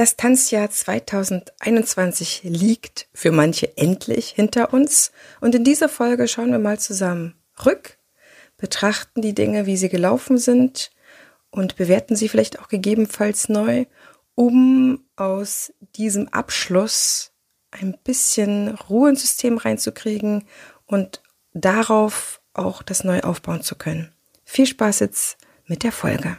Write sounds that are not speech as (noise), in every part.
Das Tanzjahr 2021 liegt für manche endlich hinter uns und in dieser Folge schauen wir mal zusammen rück, betrachten die Dinge, wie sie gelaufen sind und bewerten sie vielleicht auch gegebenenfalls neu, um aus diesem Abschluss ein bisschen Ruhe ins System reinzukriegen und darauf auch das neu aufbauen zu können. Viel Spaß jetzt mit der Folge.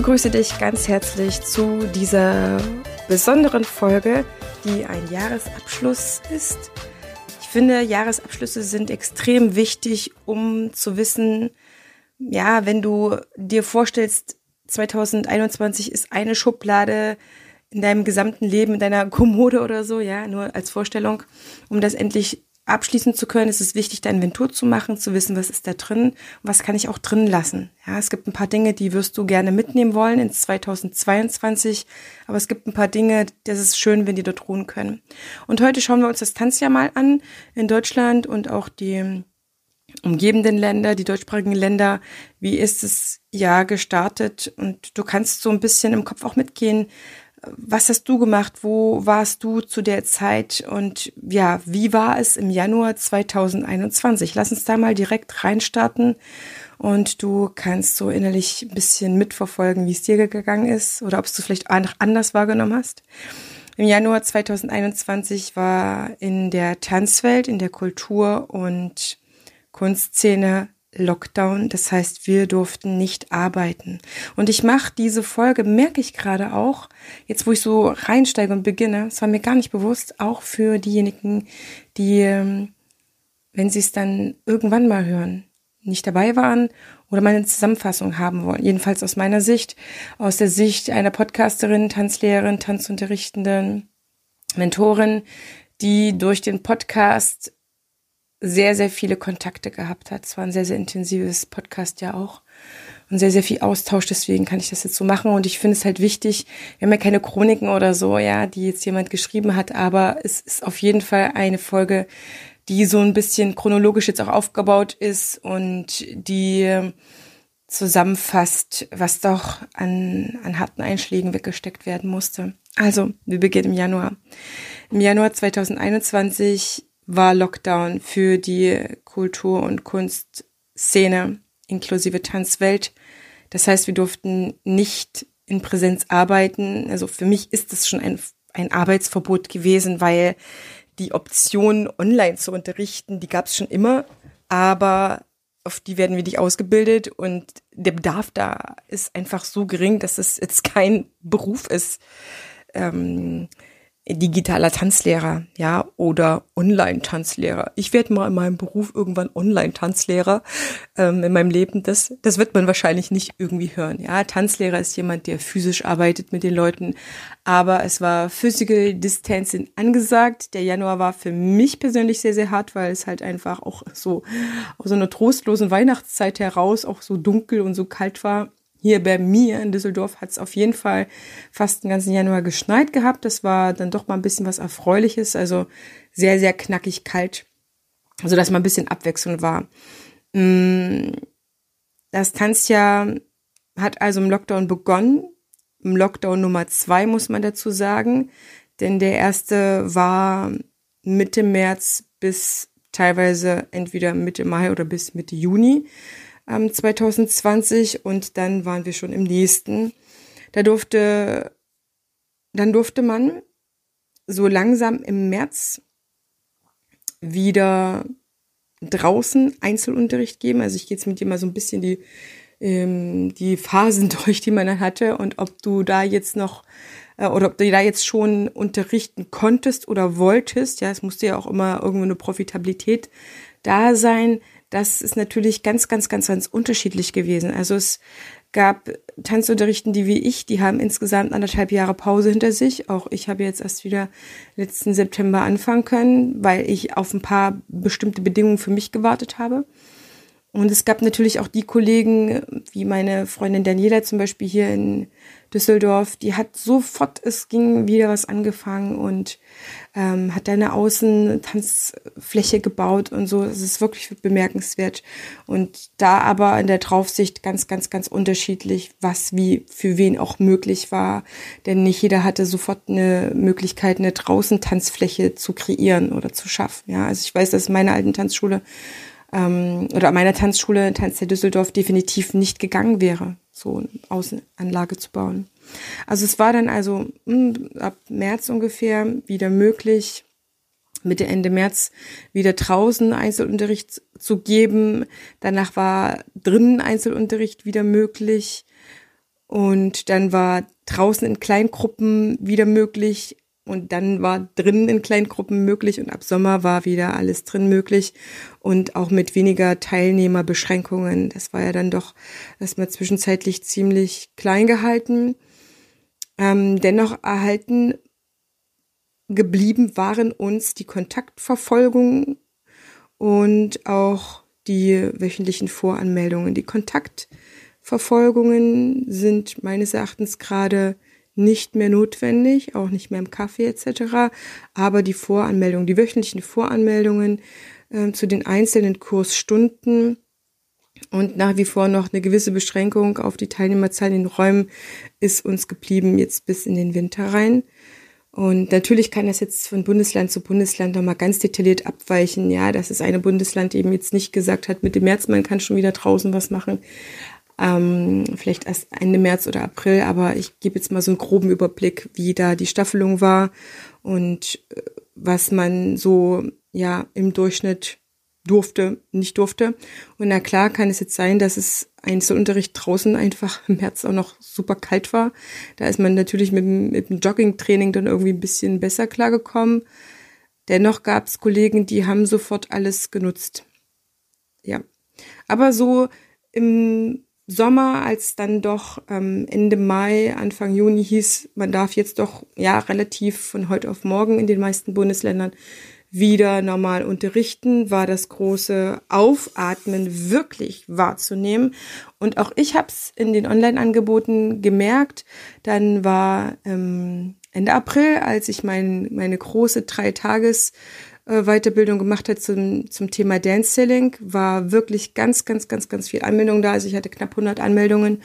Begrüße dich ganz herzlich zu dieser besonderen Folge, die ein Jahresabschluss ist. Ich finde, Jahresabschlüsse sind extrem wichtig, um zu wissen, ja, wenn du dir vorstellst, 2021 ist eine Schublade in deinem gesamten Leben, in deiner Kommode oder so, ja, nur als Vorstellung, um das endlich abschließen zu können, ist es wichtig, da Inventur zu machen, zu wissen, was ist da drin was kann ich auch drin lassen. Ja, es gibt ein paar Dinge, die wirst du gerne mitnehmen wollen ins 2022, aber es gibt ein paar Dinge, das ist schön, wenn die dort ruhen können. Und heute schauen wir uns das Tanzjahr mal an in Deutschland und auch die umgebenden Länder, die deutschsprachigen Länder, wie ist es Jahr gestartet und du kannst so ein bisschen im Kopf auch mitgehen, was hast du gemacht? Wo warst du zu der Zeit? Und ja, wie war es im Januar 2021? Lass uns da mal direkt reinstarten und du kannst so innerlich ein bisschen mitverfolgen, wie es dir gegangen ist oder ob du vielleicht anders wahrgenommen hast. Im Januar 2021 war in der Tanzwelt, in der Kultur und Kunstszene Lockdown. Das heißt, wir durften nicht arbeiten. Und ich mache diese Folge, merke ich gerade auch, jetzt wo ich so reinsteige und beginne, es war mir gar nicht bewusst, auch für diejenigen, die, ähm, wenn sie es dann irgendwann mal hören, nicht dabei waren oder meine Zusammenfassung haben wollen. Jedenfalls aus meiner Sicht, aus der Sicht einer Podcasterin, Tanzlehrerin, Tanzunterrichtenden, Mentorin, die durch den Podcast sehr, sehr viele Kontakte gehabt hat. Es war ein sehr, sehr intensives Podcast ja auch und sehr, sehr viel Austausch. Deswegen kann ich das jetzt so machen. Und ich finde es halt wichtig, wir haben ja keine Chroniken oder so, ja, die jetzt jemand geschrieben hat, aber es ist auf jeden Fall eine Folge, die so ein bisschen chronologisch jetzt auch aufgebaut ist und die zusammenfasst, was doch an, an harten Einschlägen weggesteckt werden musste. Also, wir beginnen im Januar. Im Januar 2021 war Lockdown für die Kultur- und Kunstszene inklusive Tanzwelt. Das heißt, wir durften nicht in Präsenz arbeiten. Also für mich ist das schon ein, ein Arbeitsverbot gewesen, weil die Option, online zu unterrichten, die gab es schon immer, aber auf die werden wir nicht ausgebildet und der Bedarf da ist einfach so gering, dass es jetzt kein Beruf ist. Ähm, digitaler Tanzlehrer, ja, oder Online-Tanzlehrer. Ich werde mal in meinem Beruf irgendwann Online-Tanzlehrer ähm, in meinem Leben. Das, das wird man wahrscheinlich nicht irgendwie hören. Ja, Tanzlehrer ist jemand, der physisch arbeitet mit den Leuten, aber es war Physical Distancing angesagt. Der Januar war für mich persönlich sehr, sehr hart, weil es halt einfach auch so aus so einer trostlosen Weihnachtszeit heraus auch so dunkel und so kalt war hier bei mir in Düsseldorf hat es auf jeden Fall fast den ganzen Januar geschneit gehabt. Das war dann doch mal ein bisschen was Erfreuliches, also sehr, sehr knackig kalt, so dass mal ein bisschen Abwechslung war. Mm, das Tanzjahr hat also im Lockdown begonnen. Im Lockdown Nummer zwei muss man dazu sagen, denn der erste war Mitte März bis teilweise entweder Mitte Mai oder bis Mitte Juni ähm, 2020 und dann waren wir schon im nächsten. Da durfte, dann durfte man so langsam im März wieder draußen Einzelunterricht geben. Also ich gehe jetzt mit dir mal so ein bisschen die, ähm, die Phasen (laughs) durch, die man dann hatte und ob du da jetzt noch äh, oder ob du da jetzt schon unterrichten konntest oder wolltest. Ja, es musste ja auch immer irgendwo eine Profitabilität da sein. Das ist natürlich ganz, ganz, ganz, ganz unterschiedlich gewesen. Also es gab Tanzunterrichten, die wie ich, die haben insgesamt anderthalb Jahre Pause hinter sich. Auch ich habe jetzt erst wieder letzten September anfangen können, weil ich auf ein paar bestimmte Bedingungen für mich gewartet habe. Und es gab natürlich auch die Kollegen, wie meine Freundin Daniela zum Beispiel hier in Düsseldorf, die hat sofort, es ging wieder was angefangen und ähm, hat da eine Außentanzfläche gebaut und so. Es ist wirklich bemerkenswert. Und da aber in der Draufsicht ganz, ganz, ganz unterschiedlich, was wie für wen auch möglich war. Denn nicht jeder hatte sofort eine Möglichkeit, eine draußen Tanzfläche zu kreieren oder zu schaffen. Ja, also ich weiß, dass meine alten Tanzschule ähm, oder meiner Tanzschule Tanz der Düsseldorf definitiv nicht gegangen wäre, so eine Außenanlage zu bauen. Also es war dann also mh, hm, ab März ungefähr wieder möglich, Mitte Ende März wieder draußen Einzelunterricht zu geben. Danach war drinnen Einzelunterricht wieder möglich. Und dann war draußen in Kleingruppen wieder möglich. Und dann war drinnen in Kleingruppen möglich und ab Sommer war wieder alles drin möglich und auch mit weniger Teilnehmerbeschränkungen. Das war ja dann doch erstmal zwischenzeitlich ziemlich klein gehalten. Ähm, dennoch erhalten geblieben waren uns die Kontaktverfolgung und auch die wöchentlichen Voranmeldungen. Die Kontaktverfolgungen sind meines Erachtens gerade nicht mehr notwendig, auch nicht mehr im Kaffee etc. Aber die Voranmeldungen, die wöchentlichen Voranmeldungen äh, zu den einzelnen Kursstunden und nach wie vor noch eine gewisse Beschränkung auf die Teilnehmerzahl in den Räumen ist uns geblieben jetzt bis in den Winter rein. Und natürlich kann das jetzt von Bundesland zu Bundesland nochmal ganz detailliert abweichen. Ja, dass das eine Bundesland eben jetzt nicht gesagt hat, Mitte März, man kann schon wieder draußen was machen. Ähm, vielleicht erst Ende März oder April, aber ich gebe jetzt mal so einen groben Überblick, wie da die Staffelung war und äh, was man so ja im Durchschnitt durfte, nicht durfte. Und na klar kann es jetzt sein, dass es Einzelunterricht draußen einfach im März auch noch super kalt war. Da ist man natürlich mit, mit dem Joggingtraining dann irgendwie ein bisschen besser klargekommen. Dennoch gab es Kollegen, die haben sofort alles genutzt. Ja. Aber so im Sommer, als dann doch ähm, Ende Mai, Anfang Juni hieß, man darf jetzt doch ja relativ von heute auf morgen in den meisten Bundesländern wieder normal unterrichten, war das große Aufatmen wirklich wahrzunehmen. Und auch ich habe es in den Online-Angeboten gemerkt. Dann war ähm, Ende April, als ich mein, meine große drei Tages äh, Weiterbildung gemacht hat zum, zum Thema Dance Selling, war wirklich ganz, ganz, ganz, ganz viel Anmeldung da. Also ich hatte knapp 100 Anmeldungen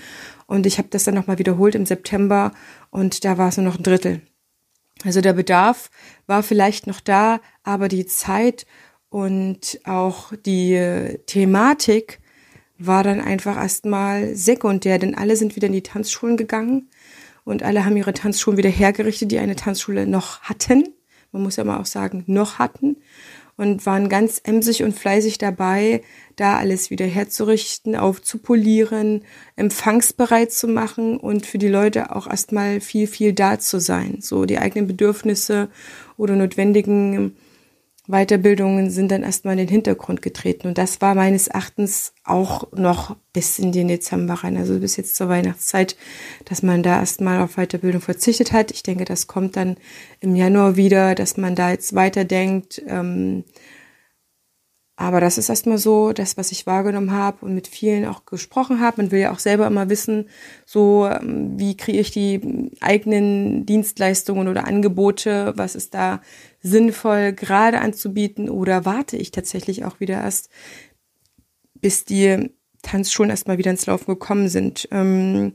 und ich habe das dann nochmal wiederholt im September und da war es nur noch ein Drittel. Also der Bedarf war vielleicht noch da, aber die Zeit und auch die Thematik war dann einfach erstmal sekundär, denn alle sind wieder in die Tanzschulen gegangen und alle haben ihre Tanzschulen wieder hergerichtet, die eine Tanzschule noch hatten. Man muss ja mal auch sagen, noch hatten und waren ganz emsig und fleißig dabei, da alles wieder herzurichten, aufzupolieren, empfangsbereit zu machen und für die Leute auch erstmal viel, viel da zu sein. So die eigenen Bedürfnisse oder notwendigen Weiterbildungen sind dann erstmal in den Hintergrund getreten. Und das war meines Erachtens auch noch bis in den Dezember rein, also bis jetzt zur Weihnachtszeit, dass man da erstmal auf Weiterbildung verzichtet hat. Ich denke, das kommt dann im Januar wieder, dass man da jetzt weiterdenkt. Ähm, aber das ist erstmal so, das, was ich wahrgenommen habe und mit vielen auch gesprochen habe. Man will ja auch selber immer wissen, so ähm, wie kriege ich die eigenen Dienstleistungen oder Angebote, was ist da sinnvoll gerade anzubieten oder warte ich tatsächlich auch wieder erst, bis die Tanzschulen erstmal wieder ins Laufen gekommen sind. Ähm,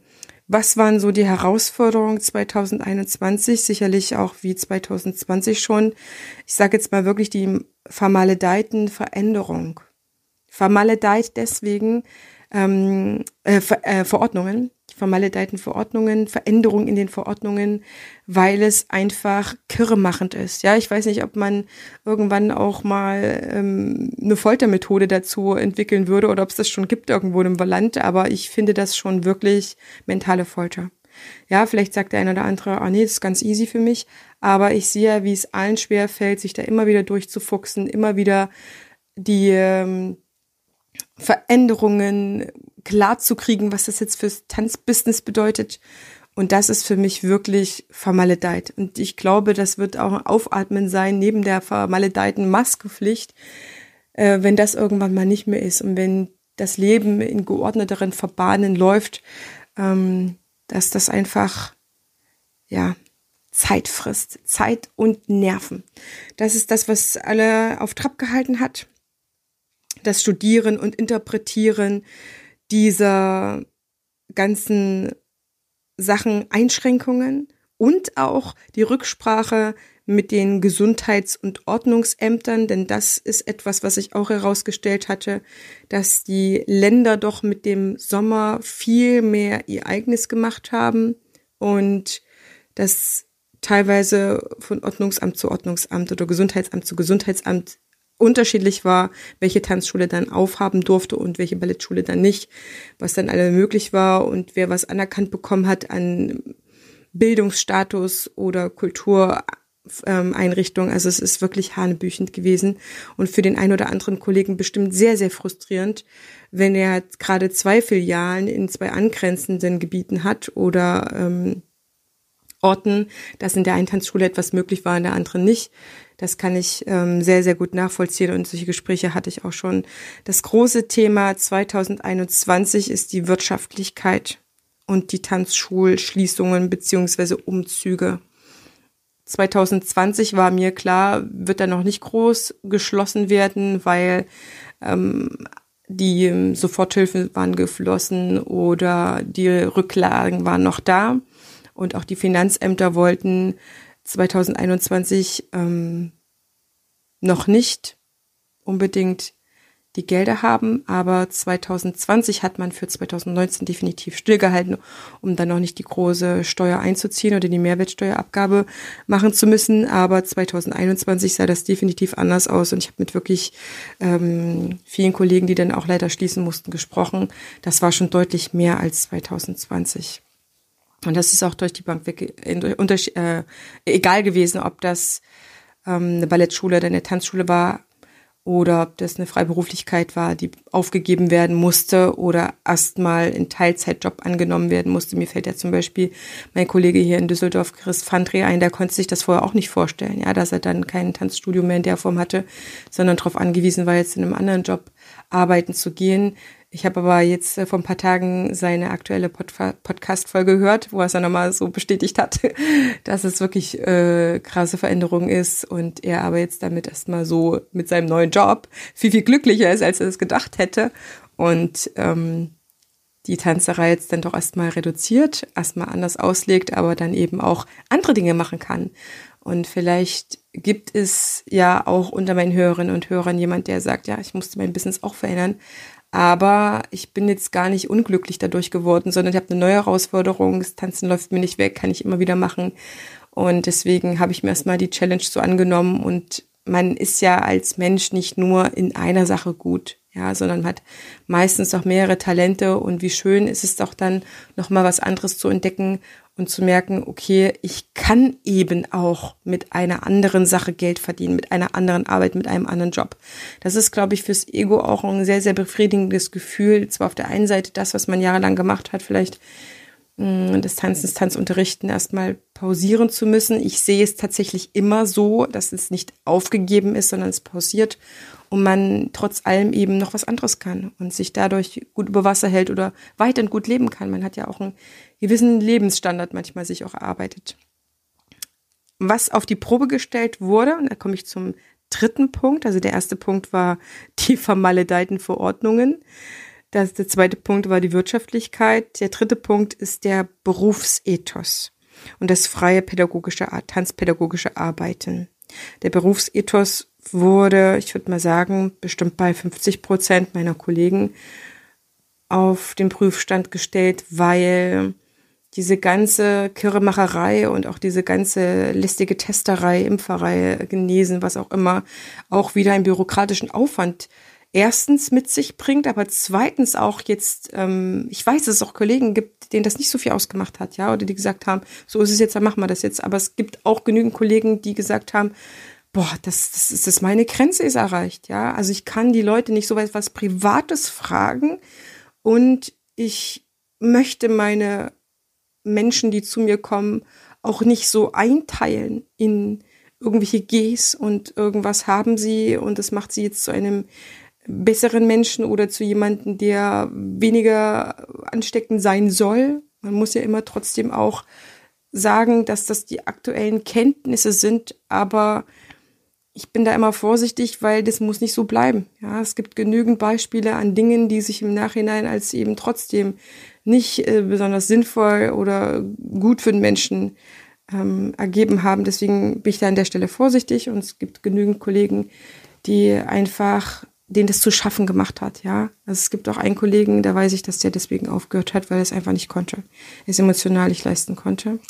was waren so die Herausforderungen 2021? Sicherlich auch wie 2020 schon. Ich sage jetzt mal wirklich die vermaledeiten Veränderung. Vermaledeit deswegen ähm, äh, Ver äh, Verordnungen, vermaledeiten Verordnungen, Veränderungen in den Verordnungen, weil es einfach kirremachend ist. Ja, ich weiß nicht, ob man irgendwann auch mal ähm, eine Foltermethode dazu entwickeln würde oder ob es das schon gibt irgendwo im Land, aber ich finde das schon wirklich mentale Folter. Ja, vielleicht sagt der eine oder andere, ah nee, das ist ganz easy für mich. Aber ich sehe, wie es allen schwer fällt, sich da immer wieder durchzufuchsen, immer wieder die ähm, Veränderungen klar zu kriegen, was das jetzt fürs Tanzbusiness bedeutet. Und das ist für mich wirklich vermaledeit. Und ich glaube, das wird auch ein Aufatmen sein, neben der vermaledeiten Maskepflicht, äh, wenn das irgendwann mal nicht mehr ist und wenn das Leben in geordneteren Verbahnen läuft, ähm, dass das einfach, ja, Zeit frisst. Zeit und Nerven. Das ist das, was alle auf Trab gehalten hat. Das Studieren und Interpretieren dieser ganzen Sachen Einschränkungen und auch die Rücksprache mit den Gesundheits- und Ordnungsämtern, denn das ist etwas, was ich auch herausgestellt hatte, dass die Länder doch mit dem Sommer viel mehr ihr eigenes gemacht haben und dass teilweise von Ordnungsamt zu Ordnungsamt oder Gesundheitsamt zu Gesundheitsamt unterschiedlich war, welche Tanzschule dann aufhaben durfte und welche Ballettschule dann nicht, was dann alle möglich war und wer was anerkannt bekommen hat an Bildungsstatus oder Kultureinrichtung. Also es ist wirklich hanebüchend gewesen und für den einen oder anderen Kollegen bestimmt sehr, sehr frustrierend, wenn er gerade zwei Filialen in zwei angrenzenden Gebieten hat oder ähm, Orten, dass in der einen Tanzschule etwas möglich war, in der anderen nicht. Das kann ich ähm, sehr, sehr gut nachvollziehen und solche Gespräche hatte ich auch schon. Das große Thema 2021 ist die Wirtschaftlichkeit und die Tanzschulschließungen beziehungsweise Umzüge. 2020 war mir klar, wird da noch nicht groß geschlossen werden, weil ähm, die Soforthilfen waren geflossen oder die Rücklagen waren noch da und auch die Finanzämter wollten 2021 ähm, noch nicht unbedingt die Gelder haben, aber 2020 hat man für 2019 definitiv stillgehalten, um dann noch nicht die große Steuer einzuziehen oder die Mehrwertsteuerabgabe machen zu müssen. Aber 2021 sah das definitiv anders aus und ich habe mit wirklich ähm, vielen Kollegen, die dann auch leider schließen mussten, gesprochen. Das war schon deutlich mehr als 2020. Und das ist auch durch die Bank weg, äh, egal gewesen, ob das ähm, eine Ballettschule oder eine Tanzschule war oder ob das eine Freiberuflichkeit war, die aufgegeben werden musste oder erstmal in Teilzeitjob angenommen werden musste. Mir fällt ja zum Beispiel mein Kollege hier in Düsseldorf, Chris Fandre, ein, der konnte sich das vorher auch nicht vorstellen, ja, dass er dann kein Tanzstudio mehr in der Form hatte, sondern darauf angewiesen war, jetzt in einem anderen Job arbeiten zu gehen. Ich habe aber jetzt äh, vor ein paar Tagen seine aktuelle Pod Podcast-Folge gehört, wo er es dann nochmal so bestätigt hat, (laughs) dass es wirklich äh, krasse Veränderung ist und er aber jetzt damit erstmal so mit seinem neuen Job viel, viel glücklicher ist, als er es gedacht hätte. Und ähm, die Tanzerei jetzt dann doch erstmal reduziert, erstmal anders auslegt, aber dann eben auch andere Dinge machen kann. Und vielleicht gibt es ja auch unter meinen Hörerinnen und Hörern jemand, der sagt, ja, ich musste mein Business auch verändern. Aber ich bin jetzt gar nicht unglücklich dadurch geworden, sondern ich habe eine neue Herausforderung. Das Tanzen läuft mir nicht weg, kann ich immer wieder machen. Und deswegen habe ich mir erstmal die Challenge so angenommen. Und man ist ja als Mensch nicht nur in einer Sache gut, ja, sondern hat meistens auch mehrere Talente. Und wie schön ist es doch dann, nochmal was anderes zu entdecken und zu merken, okay, ich kann eben auch mit einer anderen Sache Geld verdienen, mit einer anderen Arbeit, mit einem anderen Job. Das ist, glaube ich, fürs Ego auch ein sehr, sehr befriedigendes Gefühl. Zwar auf der einen Seite das, was man jahrelang gemacht hat, vielleicht mm, das Tanzen, das Tanzunterrichten erstmal pausieren zu müssen. Ich sehe es tatsächlich immer so, dass es nicht aufgegeben ist, sondern es pausiert und man trotz allem eben noch was anderes kann und sich dadurch gut über Wasser hält oder weiterhin gut leben kann. Man hat ja auch einen gewissen Lebensstandard manchmal sich auch erarbeitet. Was auf die Probe gestellt wurde, und da komme ich zum dritten Punkt, also der erste Punkt war (laughs) die vermaledeiten Verordnungen. Das, der zweite Punkt war die Wirtschaftlichkeit. Der dritte Punkt ist der Berufsethos und das freie pädagogische, tanzpädagogische Arbeiten. Der Berufsethos wurde, ich würde mal sagen, bestimmt bei 50 Prozent meiner Kollegen auf den Prüfstand gestellt, weil diese ganze Kirremacherei und auch diese ganze listige Testerei, Impferei, Genesen, was auch immer, auch wieder einen bürokratischen Aufwand erstens mit sich bringt, aber zweitens auch jetzt, ähm, ich weiß, dass es auch Kollegen gibt, denen das nicht so viel ausgemacht hat, ja, oder die gesagt haben, so ist es jetzt, dann machen wir das jetzt. Aber es gibt auch genügend Kollegen, die gesagt haben, boah, das, das ist das meine Grenze ist erreicht, ja. Also ich kann die Leute nicht so etwas Privates fragen und ich möchte meine Menschen, die zu mir kommen, auch nicht so einteilen in irgendwelche Gs und irgendwas haben sie und das macht sie jetzt zu einem besseren Menschen oder zu jemandem, der weniger ansteckend sein soll. Man muss ja immer trotzdem auch sagen, dass das die aktuellen Kenntnisse sind, aber ich bin da immer vorsichtig, weil das muss nicht so bleiben. Ja, es gibt genügend Beispiele an Dingen, die sich im Nachhinein als eben trotzdem nicht äh, besonders sinnvoll oder gut für den Menschen ähm, ergeben haben. Deswegen bin ich da an der Stelle vorsichtig und es gibt genügend Kollegen, die einfach den das zu schaffen gemacht hat, ja. Also es gibt auch einen Kollegen, da weiß ich, dass der deswegen aufgehört hat, weil er es einfach nicht konnte. Es emotional nicht leisten konnte.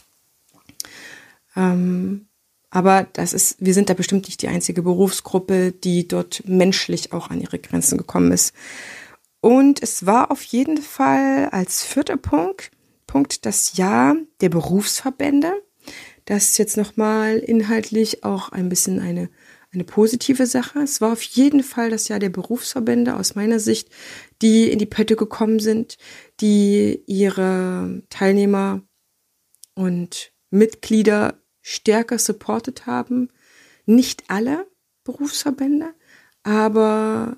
Ähm, aber das ist, wir sind da bestimmt nicht die einzige Berufsgruppe, die dort menschlich auch an ihre Grenzen gekommen ist. Und es war auf jeden Fall als vierter Punkt, Punkt das Jahr der Berufsverbände. Das ist jetzt nochmal inhaltlich auch ein bisschen eine eine positive Sache. Es war auf jeden Fall das Jahr der Berufsverbände aus meiner Sicht, die in die Pötte gekommen sind, die ihre Teilnehmer und Mitglieder stärker supportet haben. Nicht alle Berufsverbände, aber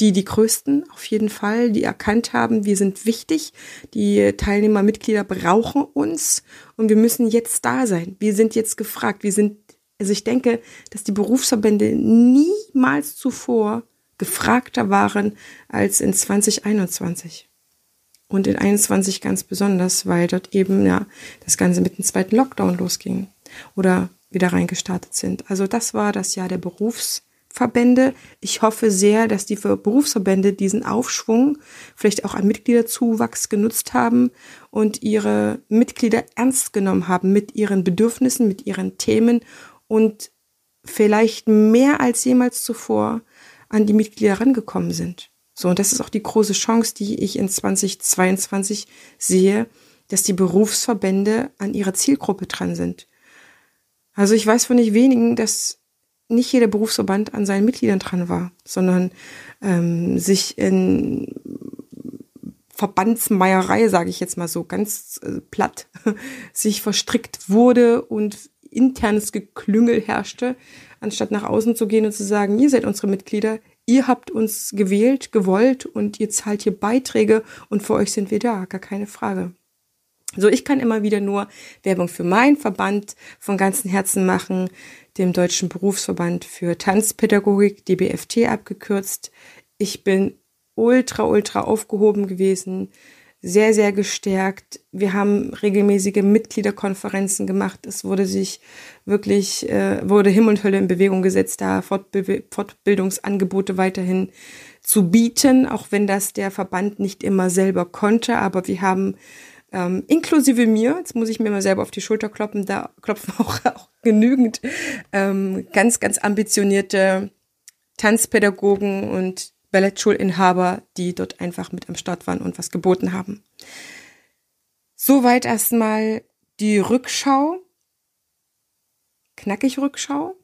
die die größten auf jeden Fall, die erkannt haben, wir sind wichtig, die Teilnehmer, Mitglieder brauchen uns und wir müssen jetzt da sein. Wir sind jetzt gefragt, wir sind also ich denke, dass die Berufsverbände niemals zuvor gefragter waren als in 2021. Und in 21 ganz besonders, weil dort eben ja das Ganze mit dem zweiten Lockdown losging oder wieder reingestartet sind. Also das war das Jahr der Berufsverbände. Ich hoffe sehr, dass die Berufsverbände diesen Aufschwung vielleicht auch an Mitgliederzuwachs genutzt haben und ihre Mitglieder ernst genommen haben mit ihren Bedürfnissen, mit ihren Themen und vielleicht mehr als jemals zuvor an die Mitglieder rangekommen sind. So, und das ist auch die große Chance, die ich in 2022 sehe, dass die Berufsverbände an ihrer Zielgruppe dran sind. Also ich weiß von nicht wenigen, dass nicht jeder Berufsverband an seinen Mitgliedern dran war, sondern ähm, sich in Verbandsmeierei, sage ich jetzt mal so ganz äh, platt, (laughs) sich verstrickt wurde und internes Geklüngel herrschte, anstatt nach außen zu gehen und zu sagen, ihr seid unsere Mitglieder, ihr habt uns gewählt, gewollt und ihr zahlt hier Beiträge und für euch sind wir da, gar keine Frage. So, ich kann immer wieder nur Werbung für meinen Verband von ganzem Herzen machen, dem Deutschen Berufsverband für Tanzpädagogik, DBFT abgekürzt. Ich bin ultra, ultra aufgehoben gewesen sehr, sehr gestärkt. Wir haben regelmäßige Mitgliederkonferenzen gemacht. Es wurde sich wirklich, äh, wurde Himmel und Hölle in Bewegung gesetzt, da Fortbe Fortbildungsangebote weiterhin zu bieten, auch wenn das der Verband nicht immer selber konnte. Aber wir haben ähm, inklusive mir, jetzt muss ich mir mal selber auf die Schulter klopfen, da klopfen (laughs) auch, auch genügend ähm, ganz, ganz ambitionierte Tanzpädagogen und Ballettschulinhaber, die dort einfach mit am Start waren und was geboten haben. Soweit erstmal die Rückschau. Knackig Rückschau.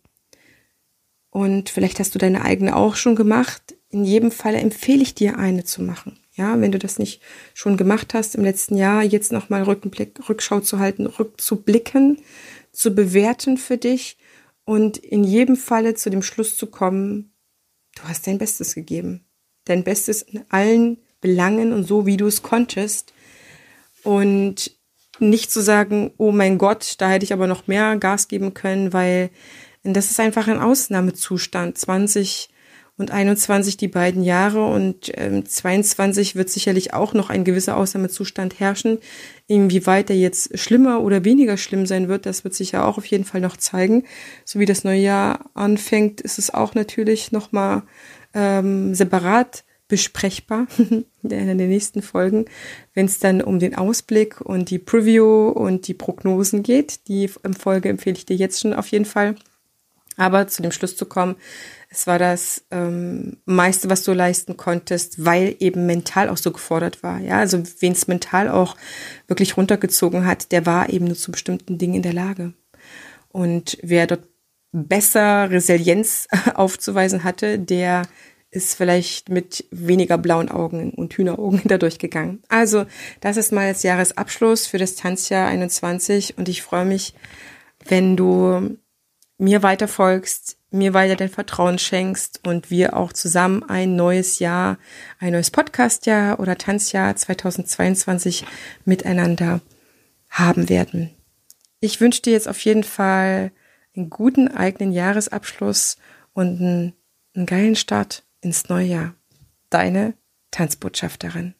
Und vielleicht hast du deine eigene auch schon gemacht. In jedem Fall empfehle ich dir eine zu machen. Ja, wenn du das nicht schon gemacht hast im letzten Jahr, jetzt nochmal Rückschau zu halten, rückzublicken, zu bewerten für dich und in jedem Falle zu dem Schluss zu kommen, Du hast dein Bestes gegeben. Dein Bestes in allen Belangen und so, wie du es konntest. Und nicht zu sagen, oh mein Gott, da hätte ich aber noch mehr Gas geben können, weil das ist einfach ein Ausnahmezustand. 20 und 21 die beiden Jahre und ähm, 22 wird sicherlich auch noch ein gewisser Ausnahmezustand herrschen. Inwieweit er jetzt schlimmer oder weniger schlimm sein wird, das wird sich ja auch auf jeden Fall noch zeigen. So wie das neue Jahr anfängt, ist es auch natürlich nochmal ähm, separat besprechbar (laughs) in den nächsten Folgen, wenn es dann um den Ausblick und die Preview und die Prognosen geht. Die Folge empfehle ich dir jetzt schon auf jeden Fall. Aber zu dem Schluss zu kommen, es war das ähm, meiste, was du leisten konntest, weil eben mental auch so gefordert war. Ja, also wen es mental auch wirklich runtergezogen hat, der war eben nur zu bestimmten Dingen in der Lage. Und wer dort besser Resilienz (laughs) aufzuweisen hatte, der ist vielleicht mit weniger blauen Augen und Hühneraugen (laughs) dadurch gegangen. Also, das ist mal als Jahresabschluss für das Tanzjahr 21 und ich freue mich, wenn du mir weiter folgst, mir weiter dein Vertrauen schenkst und wir auch zusammen ein neues Jahr, ein neues Podcastjahr oder Tanzjahr 2022 miteinander haben werden. Ich wünsche dir jetzt auf jeden Fall einen guten eigenen Jahresabschluss und einen, einen geilen Start ins neue Jahr. Deine Tanzbotschafterin.